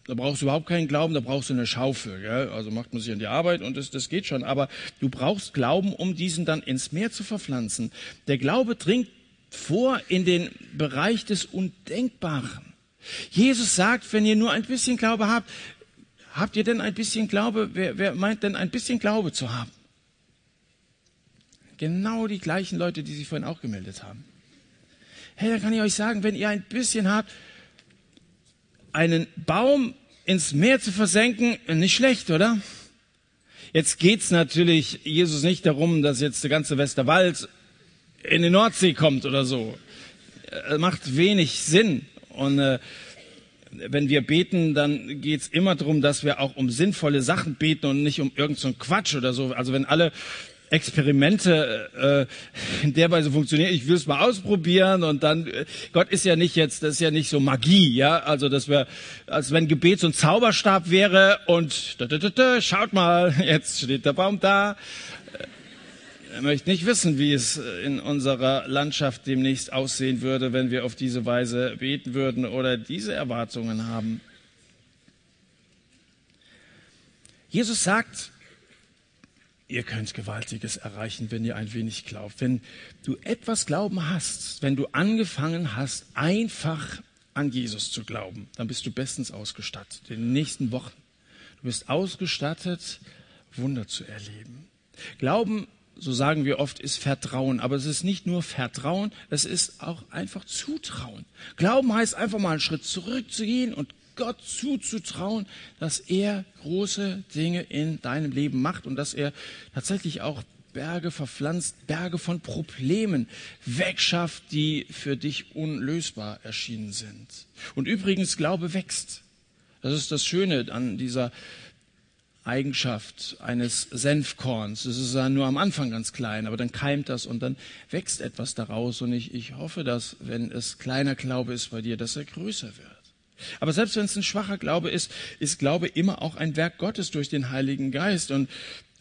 da brauchst du überhaupt keinen Glauben, da brauchst du eine Schaufel. Gell? Also macht man sich an die Arbeit und das, das geht schon. Aber du brauchst Glauben, um diesen dann ins Meer zu verpflanzen. Der Glaube dringt vor in den Bereich des Undenkbaren. Jesus sagt, wenn ihr nur ein bisschen Glaube habt, habt ihr denn ein bisschen Glaube? Wer, wer meint denn ein bisschen Glaube zu haben? Genau die gleichen Leute, die sich vorhin auch gemeldet haben. Hey, da kann ich euch sagen, wenn ihr ein bisschen habt, einen Baum ins Meer zu versenken, nicht schlecht, oder? Jetzt geht's natürlich Jesus nicht darum, dass jetzt der ganze Westerwald in die Nordsee kommt oder so. Das macht wenig Sinn. Und äh, wenn wir beten, dann geht's immer darum, dass wir auch um sinnvolle Sachen beten und nicht um irgendeinen so Quatsch oder so. Also wenn alle Experimente äh, in der Weise funktionieren. Ich will es mal ausprobieren und dann äh, Gott ist ja nicht jetzt, das ist ja nicht so Magie, ja, also dass wir, als wenn Gebet so ein Zauberstab wäre und da, da, da, da, schaut mal, [laughs] jetzt steht der Baum da. Er möchte nicht wissen, wie es in unserer Landschaft demnächst aussehen würde, wenn wir auf diese Weise beten würden oder diese Erwartungen haben. Jesus sagt, ihr könnt Gewaltiges erreichen, wenn ihr ein wenig glaubt. Wenn du etwas Glauben hast, wenn du angefangen hast, einfach an Jesus zu glauben, dann bist du bestens ausgestattet in den nächsten Wochen. Du bist ausgestattet, Wunder zu erleben. Glauben, so sagen wir oft, ist Vertrauen. Aber es ist nicht nur Vertrauen, es ist auch einfach Zutrauen. Glauben heißt einfach mal einen Schritt zurückzugehen und Gott zuzutrauen, dass er große Dinge in deinem Leben macht und dass er tatsächlich auch Berge verpflanzt, Berge von Problemen wegschafft, die für dich unlösbar erschienen sind. Und übrigens, Glaube wächst. Das ist das Schöne an dieser Eigenschaft eines Senfkorns. Es ist ja nur am Anfang ganz klein, aber dann keimt das und dann wächst etwas daraus. Und ich, ich hoffe, dass, wenn es kleiner Glaube ist bei dir, dass er größer wird. Aber selbst wenn es ein schwacher Glaube ist, ist Glaube immer auch ein Werk Gottes durch den Heiligen Geist. Und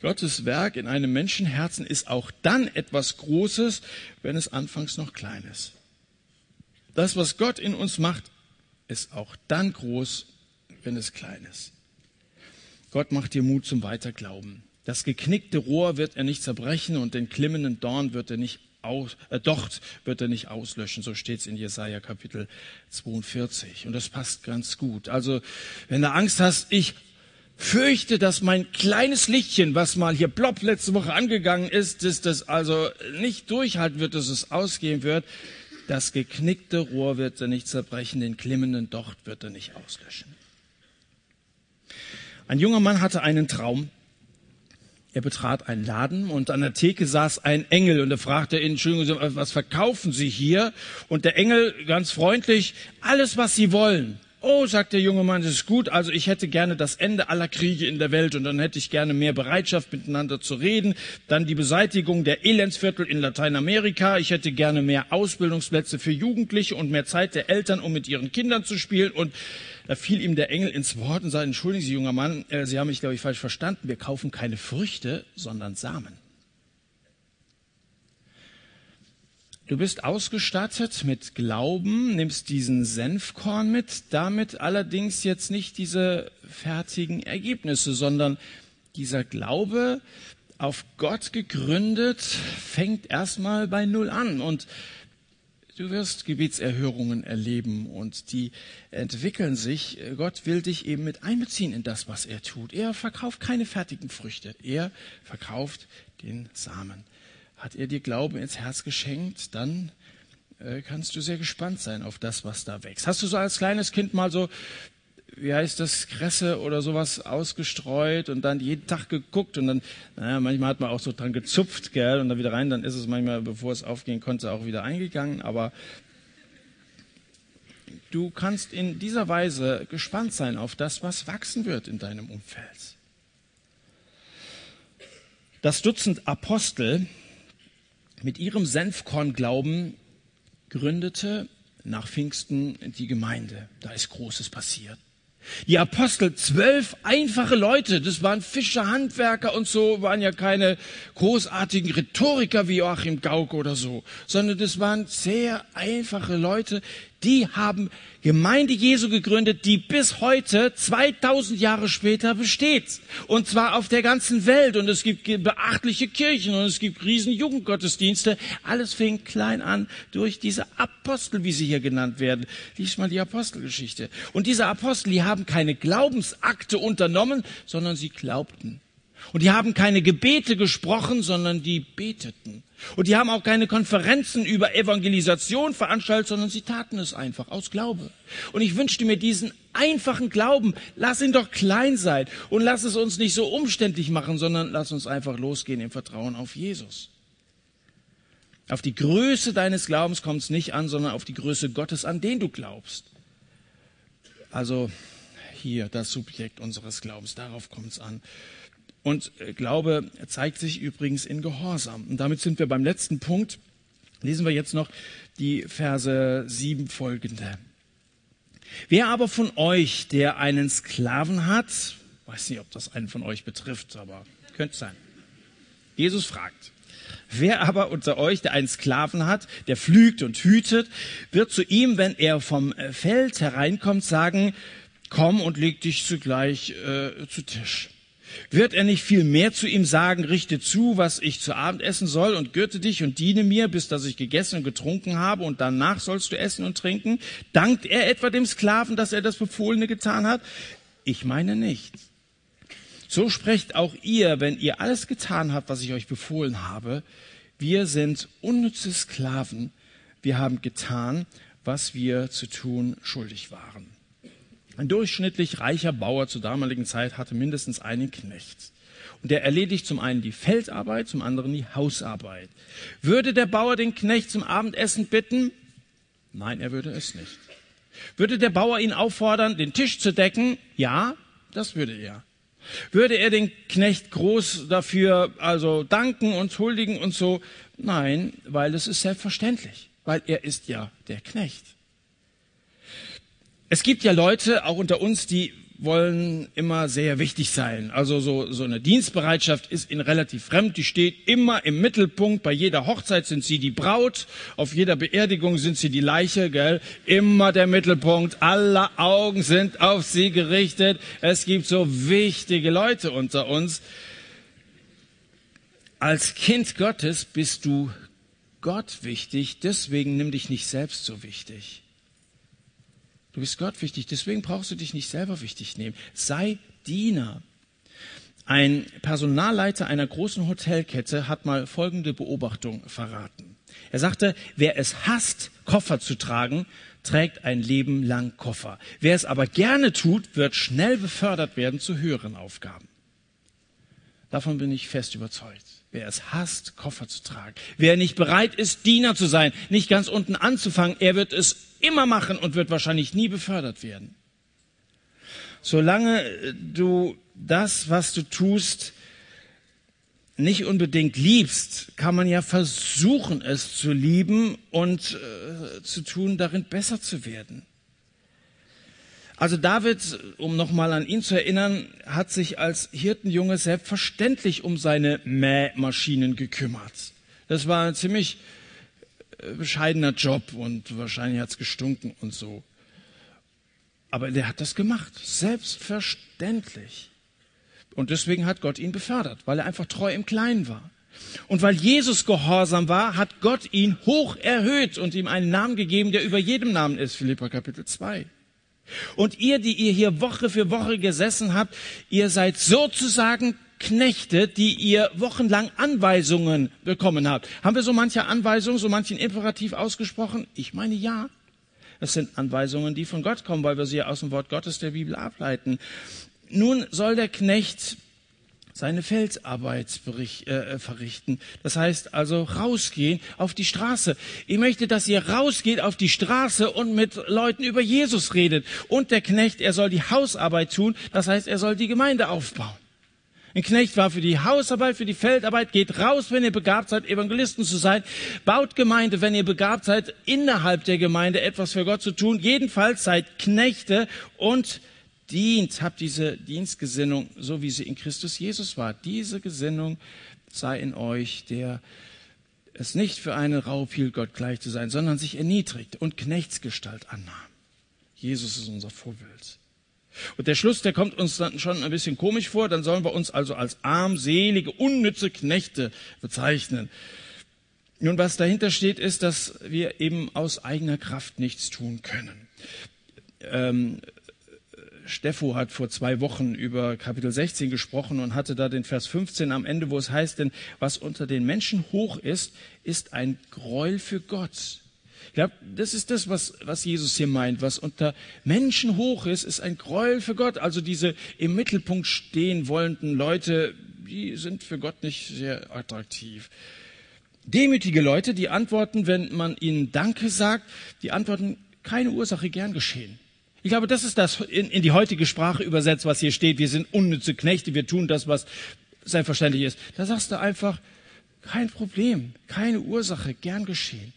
Gottes Werk in einem Menschenherzen ist auch dann etwas Großes, wenn es anfangs noch klein ist. Das, was Gott in uns macht, ist auch dann groß, wenn es klein ist. Gott macht dir Mut zum Weiterglauben. Das geknickte Rohr wird er nicht zerbrechen und den klimmenden Dorn wird er nicht aus, äh, Docht wird er nicht auslöschen. So steht es in Jesaja Kapitel 42. Und das passt ganz gut. Also, wenn du Angst hast, ich fürchte, dass mein kleines Lichtchen, was mal hier plopp letzte Woche angegangen ist, dass das also nicht durchhalten wird, dass es ausgehen wird. Das geknickte Rohr wird er nicht zerbrechen, den klimmenden Docht wird er nicht auslöschen. Ein junger Mann hatte einen Traum. Er betrat einen Laden und an der Theke saß ein Engel und er fragte ihn, Entschuldigung, was verkaufen Sie hier? Und der Engel ganz freundlich, alles was Sie wollen. Oh, sagt der junge Mann, das ist gut. Also ich hätte gerne das Ende aller Kriege in der Welt und dann hätte ich gerne mehr Bereitschaft miteinander zu reden. Dann die Beseitigung der Elendsviertel in Lateinamerika. Ich hätte gerne mehr Ausbildungsplätze für Jugendliche und mehr Zeit der Eltern, um mit ihren Kindern zu spielen. Und da fiel ihm der Engel ins Wort und sagte, entschuldigen Sie, junger Mann, äh, Sie haben mich, glaube ich, falsch verstanden. Wir kaufen keine Früchte, sondern Samen. Du bist ausgestattet mit Glauben, nimmst diesen Senfkorn mit, damit allerdings jetzt nicht diese fertigen Ergebnisse, sondern dieser Glaube auf Gott gegründet fängt erstmal bei Null an und Du wirst Gebetserhörungen erleben und die entwickeln sich. Gott will dich eben mit einbeziehen in das, was er tut. Er verkauft keine fertigen Früchte. Er verkauft den Samen. Hat er dir Glauben ins Herz geschenkt, dann äh, kannst du sehr gespannt sein auf das, was da wächst. Hast du so als kleines Kind mal so wie heißt das, Kresse oder sowas ausgestreut und dann jeden Tag geguckt und dann, naja, manchmal hat man auch so dran gezupft, gell, und dann wieder rein, dann ist es manchmal, bevor es aufgehen konnte, auch wieder eingegangen, aber du kannst in dieser Weise gespannt sein auf das, was wachsen wird in deinem Umfeld. Das Dutzend Apostel mit ihrem Senfkornglauben gründete nach Pfingsten die Gemeinde. Da ist Großes passiert. Die Apostel, zwölf einfache Leute, das waren Fischer, Handwerker und so, waren ja keine großartigen Rhetoriker wie Joachim Gauck oder so, sondern das waren sehr einfache Leute, die haben Gemeinde Jesu gegründet, die bis heute 2000 Jahre später besteht. Und zwar auf der ganzen Welt. Und es gibt beachtliche Kirchen und es gibt riesen Jugendgottesdienste. Alles fing klein an durch diese Apostel, wie sie hier genannt werden. Lies mal die Apostelgeschichte. Und diese Apostel, die haben keine Glaubensakte unternommen, sondern sie glaubten. Und die haben keine Gebete gesprochen, sondern die beteten. Und die haben auch keine Konferenzen über Evangelisation veranstaltet, sondern sie taten es einfach aus Glaube. Und ich wünschte mir diesen einfachen Glauben, lass ihn doch klein sein und lass es uns nicht so umständlich machen, sondern lass uns einfach losgehen im Vertrauen auf Jesus. Auf die Größe deines Glaubens kommt es nicht an, sondern auf die Größe Gottes, an den du glaubst. Also hier das Subjekt unseres Glaubens, darauf kommt es an. Und äh, Glaube zeigt sich übrigens in Gehorsam. Und damit sind wir beim letzten Punkt. Lesen wir jetzt noch die Verse sieben folgende. Wer aber von euch, der einen Sklaven hat, weiß nicht, ob das einen von euch betrifft, aber könnte sein. Jesus fragt, wer aber unter euch, der einen Sklaven hat, der pflügt und hütet, wird zu ihm, wenn er vom Feld hereinkommt, sagen, komm und leg dich zugleich äh, zu Tisch. Wird er nicht viel mehr zu ihm sagen, richte zu, was ich zu Abend essen soll und gürte dich und diene mir, bis dass ich gegessen und getrunken habe und danach sollst du essen und trinken? Dankt er etwa dem Sklaven, dass er das Befohlene getan hat? Ich meine nicht. So sprecht auch ihr, wenn ihr alles getan habt, was ich euch befohlen habe. Wir sind unnütze Sklaven. Wir haben getan, was wir zu tun schuldig waren. Ein durchschnittlich reicher Bauer zur damaligen Zeit hatte mindestens einen Knecht. Und der erledigt zum einen die Feldarbeit, zum anderen die Hausarbeit. Würde der Bauer den Knecht zum Abendessen bitten? Nein, er würde es nicht. Würde der Bauer ihn auffordern, den Tisch zu decken? Ja, das würde er. Würde er den Knecht groß dafür also danken und huldigen und so? Nein, weil es ist selbstverständlich, weil er ist ja der Knecht. Es gibt ja Leute, auch unter uns, die wollen immer sehr wichtig sein. Also so, so eine Dienstbereitschaft ist ihnen relativ fremd. Die steht immer im Mittelpunkt. Bei jeder Hochzeit sind sie die Braut. Auf jeder Beerdigung sind sie die Leiche, gell? Immer der Mittelpunkt. Alle Augen sind auf sie gerichtet. Es gibt so wichtige Leute unter uns. Als Kind Gottes bist du Gott wichtig. Deswegen nimm dich nicht selbst so wichtig. Du bist Gott wichtig, deswegen brauchst du dich nicht selber wichtig nehmen. Sei Diener. Ein Personalleiter einer großen Hotelkette hat mal folgende Beobachtung verraten. Er sagte, wer es hasst, Koffer zu tragen, trägt ein Leben lang Koffer. Wer es aber gerne tut, wird schnell befördert werden zu höheren Aufgaben. Davon bin ich fest überzeugt. Wer es hasst, Koffer zu tragen. Wer nicht bereit ist, Diener zu sein, nicht ganz unten anzufangen, er wird es immer machen und wird wahrscheinlich nie befördert werden. Solange du das, was du tust, nicht unbedingt liebst, kann man ja versuchen, es zu lieben und äh, zu tun, darin besser zu werden. Also David, um nochmal an ihn zu erinnern, hat sich als Hirtenjunge selbstverständlich um seine Mähmaschinen gekümmert. Das war ein ziemlich äh, bescheidener Job und wahrscheinlich hat's gestunken und so. Aber der hat das gemacht, selbstverständlich. Und deswegen hat Gott ihn befördert, weil er einfach treu im Kleinen war. Und weil Jesus gehorsam war, hat Gott ihn hoch erhöht und ihm einen Namen gegeben, der über jedem Namen ist, Philippa Kapitel 2. Und ihr, die ihr hier Woche für Woche gesessen habt, ihr seid sozusagen Knechte, die ihr wochenlang Anweisungen bekommen habt. Haben wir so manche Anweisungen, so manchen Imperativ ausgesprochen? Ich meine ja. Das sind Anweisungen, die von Gott kommen, weil wir sie aus dem Wort Gottes der Bibel ableiten. Nun soll der Knecht seine Feldarbeit äh, verrichten. Das heißt also rausgehen auf die Straße. Ich möchte, dass ihr rausgeht auf die Straße und mit Leuten über Jesus redet. Und der Knecht, er soll die Hausarbeit tun. Das heißt, er soll die Gemeinde aufbauen. Ein Knecht war für die Hausarbeit, für die Feldarbeit. Geht raus, wenn ihr begabt seid, Evangelisten zu sein. Baut Gemeinde, wenn ihr begabt seid, innerhalb der Gemeinde etwas für Gott zu tun. Jedenfalls seid Knechte und dient, habt diese Dienstgesinnung, so wie sie in Christus Jesus war. Diese Gesinnung sei in euch, der es nicht für einen Raub hielt, Gott gleich zu sein, sondern sich erniedrigt und Knechtsgestalt annahm. Jesus ist unser Vorbild. Und der Schluss, der kommt uns dann schon ein bisschen komisch vor, dann sollen wir uns also als armselige, unnütze Knechte bezeichnen. Nun, was dahinter steht, ist, dass wir eben aus eigener Kraft nichts tun können. Ähm, Steffo hat vor zwei Wochen über Kapitel 16 gesprochen und hatte da den Vers 15 am Ende, wo es heißt, denn was unter den Menschen hoch ist, ist ein Gräuel für Gott. Ich glaube, das ist das, was, was Jesus hier meint. Was unter Menschen hoch ist, ist ein Gräuel für Gott. Also diese im Mittelpunkt stehen wollenden Leute, die sind für Gott nicht sehr attraktiv. Demütige Leute, die antworten, wenn man ihnen Danke sagt, die antworten, keine Ursache gern geschehen. Ich glaube, das ist das in, in die heutige Sprache übersetzt, was hier steht. Wir sind unnütze Knechte, wir tun das, was selbstverständlich ist. Da sagst du einfach, kein Problem, keine Ursache, gern geschehen.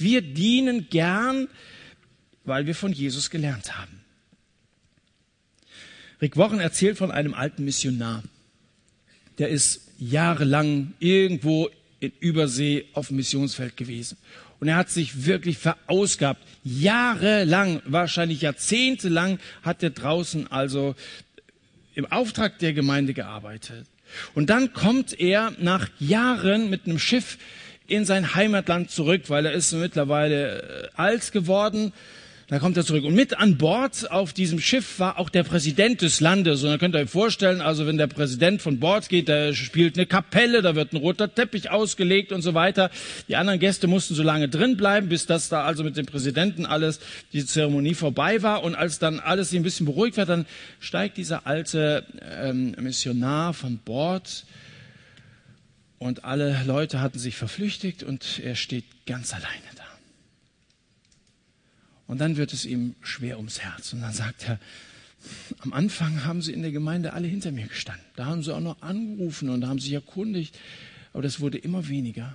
Wir dienen gern, weil wir von Jesus gelernt haben. Rick Wochen erzählt von einem alten Missionar. Der ist jahrelang irgendwo in Übersee auf dem Missionsfeld gewesen. Und er hat sich wirklich verausgabt. Jahrelang, wahrscheinlich jahrzehntelang hat er draußen also im Auftrag der Gemeinde gearbeitet. Und dann kommt er nach Jahren mit einem Schiff in sein Heimatland zurück, weil er ist mittlerweile äh, alt geworden da kommt er zurück. Und mit an Bord auf diesem Schiff war auch der Präsident des Landes. Und da könnt ihr euch vorstellen, also wenn der Präsident von Bord geht, da spielt eine Kapelle, da wird ein roter Teppich ausgelegt und so weiter. Die anderen Gäste mussten so lange drin bleiben, bis das da also mit dem Präsidenten alles, die Zeremonie vorbei war. Und als dann alles ein bisschen beruhigt wird, dann steigt dieser alte ähm, Missionar von Bord. Und alle Leute hatten sich verflüchtigt und er steht ganz alleine da. Und dann wird es ihm schwer ums Herz. Und dann sagt er, am Anfang haben sie in der Gemeinde alle hinter mir gestanden. Da haben sie auch noch angerufen und haben sich erkundigt. Aber das wurde immer weniger.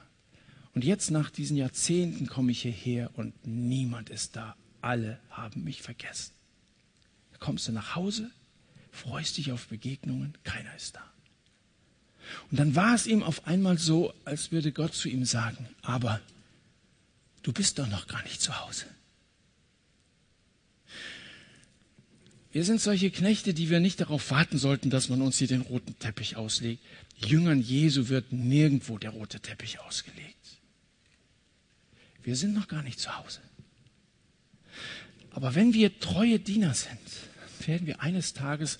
Und jetzt nach diesen Jahrzehnten komme ich hierher und niemand ist da. Alle haben mich vergessen. Da kommst du nach Hause, freust dich auf Begegnungen, keiner ist da. Und dann war es ihm auf einmal so, als würde Gott zu ihm sagen, aber du bist doch noch gar nicht zu Hause. Wir sind solche Knechte, die wir nicht darauf warten sollten, dass man uns hier den roten Teppich auslegt. Jüngern Jesu wird nirgendwo der rote Teppich ausgelegt. Wir sind noch gar nicht zu Hause. Aber wenn wir treue Diener sind, werden wir eines Tages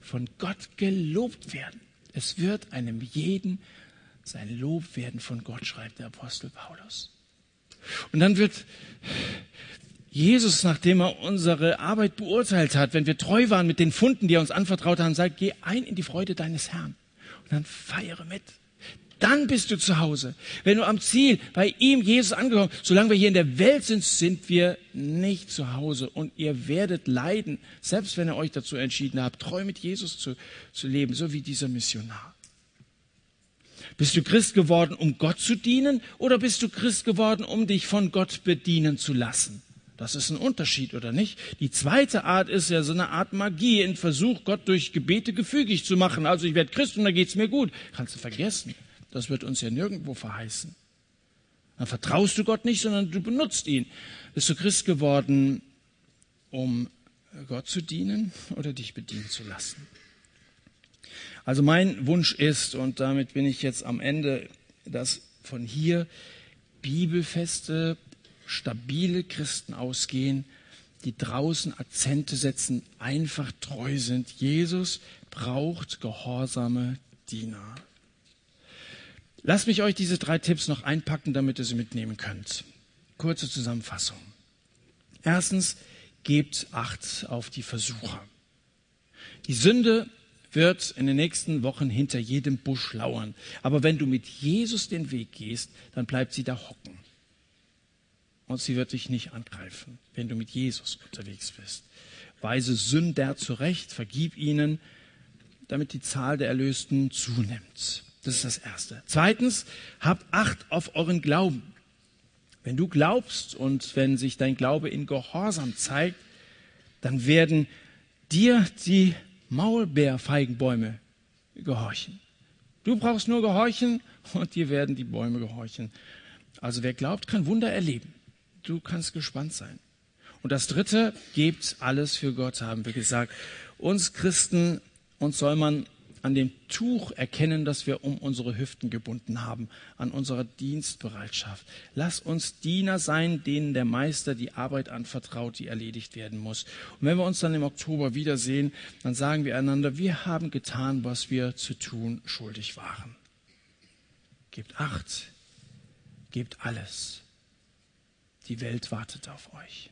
von Gott gelobt werden. Es wird einem jeden sein Lob werden von Gott, schreibt der Apostel Paulus. Und dann wird Jesus, nachdem er unsere Arbeit beurteilt hat, wenn wir treu waren mit den Funden, die er uns anvertraut hat, sagt, geh ein in die Freude deines Herrn und dann feiere mit. Dann bist du zu Hause. Wenn du am Ziel bei ihm, Jesus, angekommen, solange wir hier in der Welt sind, sind wir nicht zu Hause. Und ihr werdet leiden, selbst wenn ihr euch dazu entschieden habt, treu mit Jesus zu, zu leben, so wie dieser Missionar. Bist du Christ geworden, um Gott zu dienen, oder bist du Christ geworden, um dich von Gott bedienen zu lassen? Das ist ein Unterschied, oder nicht? Die zweite Art ist ja so eine Art Magie, ein Versuch, Gott durch Gebete gefügig zu machen. Also ich werde Christ und da geht's mir gut. Kannst du vergessen. Das wird uns ja nirgendwo verheißen. Dann vertraust du Gott nicht, sondern du benutzt ihn. Bist du Christ geworden, um Gott zu dienen oder dich bedienen zu lassen? Also mein Wunsch ist, und damit bin ich jetzt am Ende, dass von hier bibelfeste stabile Christen ausgehen, die draußen Akzente setzen, einfach treu sind. Jesus braucht gehorsame Diener. Lasst mich euch diese drei Tipps noch einpacken, damit ihr sie mitnehmen könnt. Kurze Zusammenfassung. Erstens, gebt Acht auf die Versucher. Die Sünde wird in den nächsten Wochen hinter jedem Busch lauern. Aber wenn du mit Jesus den Weg gehst, dann bleibt sie da hocken. Und sie wird dich nicht angreifen, wenn du mit Jesus unterwegs bist. Weise Sünder zurecht, vergib ihnen, damit die Zahl der Erlösten zunimmt. Das ist das Erste. Zweitens, habt Acht auf euren Glauben. Wenn du glaubst und wenn sich dein Glaube in Gehorsam zeigt, dann werden dir die Maulbeerfeigenbäume gehorchen. Du brauchst nur gehorchen und dir werden die Bäume gehorchen. Also wer glaubt, kann Wunder erleben. Du kannst gespannt sein. Und das Dritte, gebt alles für Gott, haben wir gesagt. Uns Christen, uns soll man an dem Tuch erkennen, das wir um unsere Hüften gebunden haben, an unserer Dienstbereitschaft. Lass uns Diener sein, denen der Meister die Arbeit anvertraut, die erledigt werden muss. Und wenn wir uns dann im Oktober wiedersehen, dann sagen wir einander, wir haben getan, was wir zu tun schuldig waren. Gebt acht, gebt alles. Die Welt wartet auf euch.